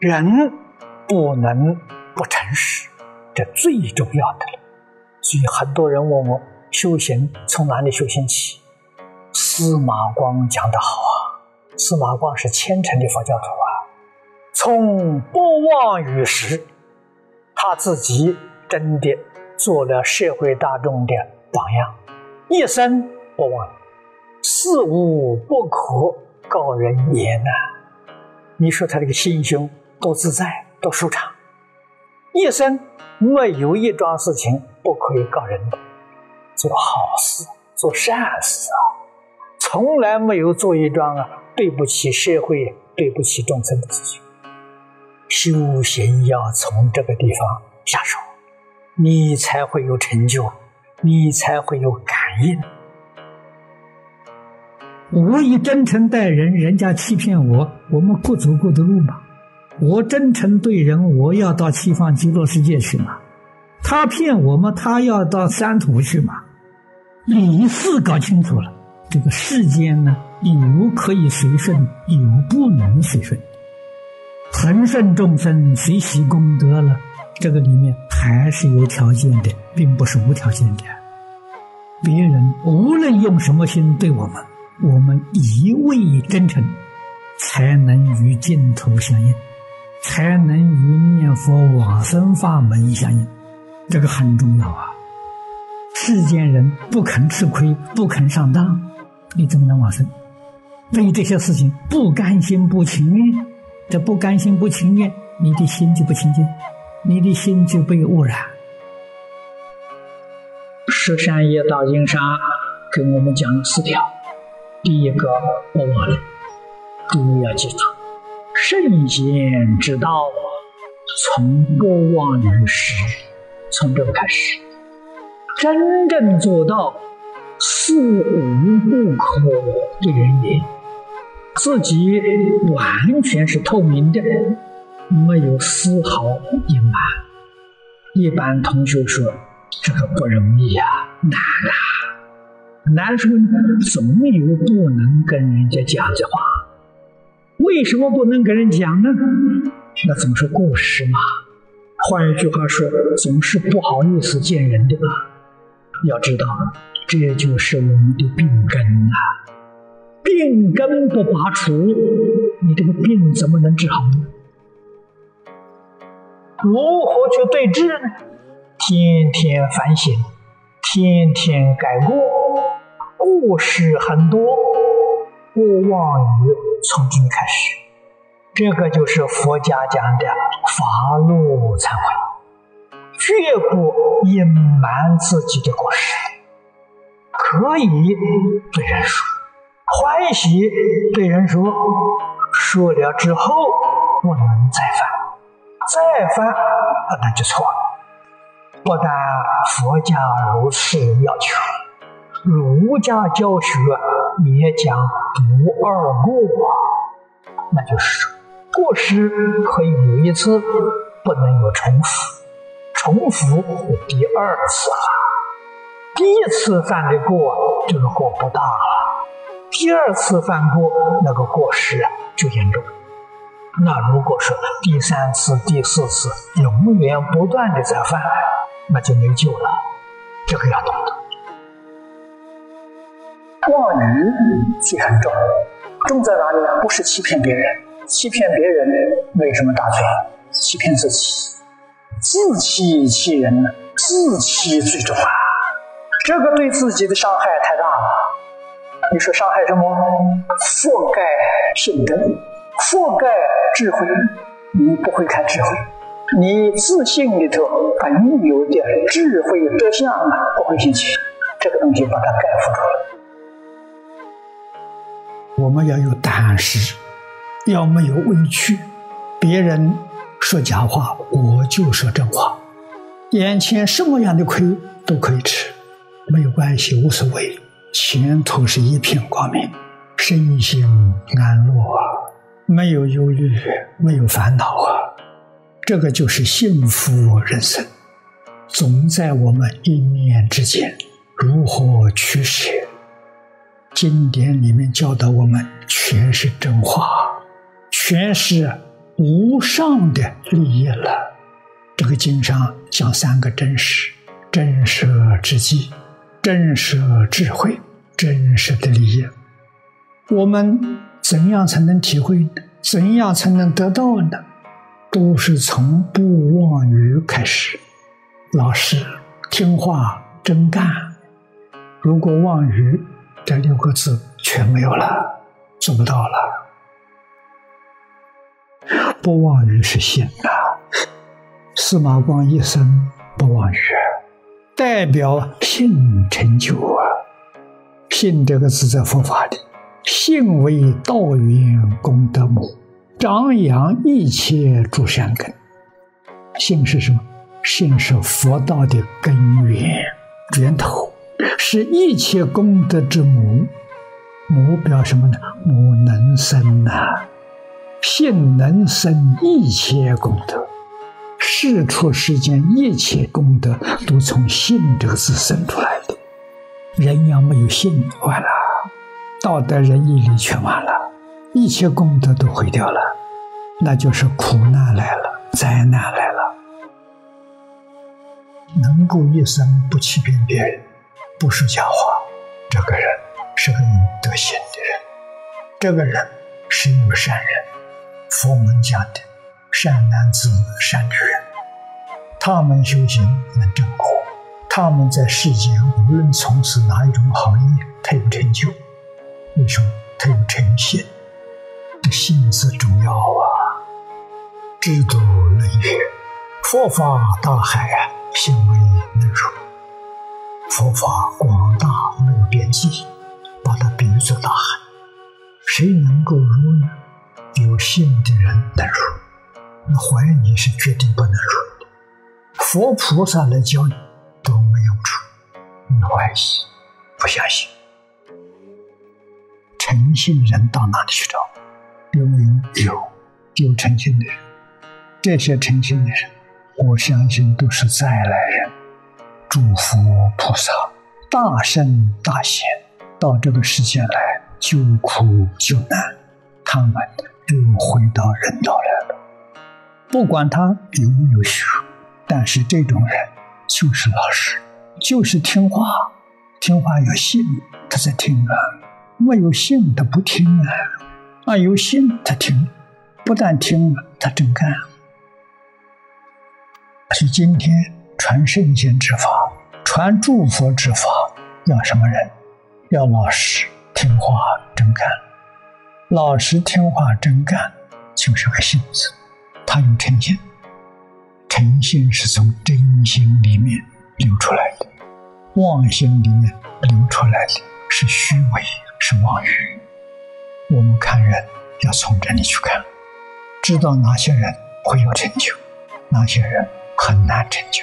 人不能不诚实，这最重要的了。所以很多人问我修行从哪里修行起？司马光讲得好啊，司马光是虔诚的佛教徒啊，从不忘于时，他自己真的做了社会大众的榜样，一生不忘，事无不可告人言呐。你说他这个心胸多自在，多舒畅，一生没有一桩事情不可以告人的，做好事，做善事啊。从来没有做一桩啊对不起社会、对不起众生的事情。修行要从这个地方下手，你才会有成就，你才会有感应。我以真诚待人，人家欺骗我，我们不走过的路吗？我真诚对人，我要到西方极乐世界去嘛？他骗我们，他要到三途去嘛？理事搞清楚了。这个世间呢，有可以随顺，有不能随顺。恒顺众生随喜功德了，这个里面还是有条件的，并不是无条件的。别人无论用什么心对我们，我们一味真诚，才能与净土相应，才能与念佛往生法门相应。这个很重要啊！世间人不肯吃亏，不肯上当。你怎么能往生？为这些事情不甘心不情愿，这不甘心不情愿，你的心就不清净，你的心就被污染。十三页大经上给我们讲了四条，第一个不忘了，诸位要记住，圣贤之道从不忘于时，从这开始，真正做到。事无不可的人也，自己完全是透明的，没有丝毫隐瞒。一般同学说这个不容易呀，难啊！难说总有不能跟人家讲的话。为什么不能给人讲呢？那总是过失嘛。换一句话说，总是不好意思见人的。要知道。这就是我们的病根呐！病根不拔除，你这个病怎么能治好呢？如何去对治呢？天天反省，天天改过，过失很多，勿忘于从今开始。这个就是佛家讲的法路忏悔，绝不隐瞒自己的过失。可以对人说，欢喜对人说，说了之后不能再犯，再犯那就错了。不但佛家如此要求，儒家教学也讲不二过啊，那就是过失可以有一次，不能有重复，重复第二次了。第一次犯的过，这个过不大了；第二次犯过，那个过失就严重。那如果说第三次、第四次永远不断的在犯，那就没救了。这个要懂。妄语罪很重，重在哪里呢？不是欺骗别人，欺骗别人为什么大罪？欺骗自己，自欺欺人呢？自欺最重啊！这个对自己的伤害太大了。你说伤害什么？覆盖性根，覆盖智慧。你不会看智慧，你自信里头本有的智慧德相啊，不会兴起。这个东西把它盖覆住了。我们要有胆识，要没有委屈。别人说假话，我就说真话。眼前什么样的亏都可以吃。没有关系，无所谓，前途是一片光明，身心安乐，没有忧虑，没有烦恼啊，这个就是幸福人生，总在我们一念之间。如何取舍？经典里面教导我们，全是真话，全是无上的利益了。这个经上讲三个真实：真实之际，真实智慧，真实的利益。我们怎样才能体会？怎样才能得到呢？都是从不妄语开始，老实听话真干。如果妄语，这六个字全没有了，做不到了。不妄语是信啊，司马光一生不妄语，代表信成就啊。信这个字在佛法里，信为道源功德母。张扬一切诸善根，信是什么？信是佛道的根源、源头，是一切功德之母。母表什么呢？母能生呐，性能生一切功德。世出世间一切功德，都从性这个字生出来的。人要没有性，完了，道德仁义礼全完了。一切功德都毁掉了，那就是苦难来了，灾难来了。能够一生不欺骗别人，不说假话，这个人是个有德行的人，这个人是一个善人。佛门讲的善男子、善女人，他们修行能证果，他们在世间无论从事哪一种行业，他有成就，为什么？他有诚信。这信字重要啊！知足能学，佛法大海啊，行为能入。佛法广大没有边际，把它比作大海，谁能够入呢？有信的人能入，那怀疑是决定不能入的。佛菩萨来教你都没用处，你怀疑，不相信，诚信人到哪里去找？有没有有有诚信的人？这些诚信的人，我相信都是再来人，诸佛菩萨、大圣大贤到这个世间来救苦救难，他们又回到人道来了。不管他有没有学，但是这种人就是老实，就是听话，听话有信，他在听啊；没有信，他不听啊。啊，有信他听，不但听了，他真干。所以今天传圣贤之法，传诸佛之法，要什么人？要老实听话真干。老实听话真干，就是个信字，他有诚信。诚信是从真心里面流出来的，妄心里面流出来的是虚伪，是妄语。我们看人要从这里去看，知道哪些人会有成就，哪些人很难成就。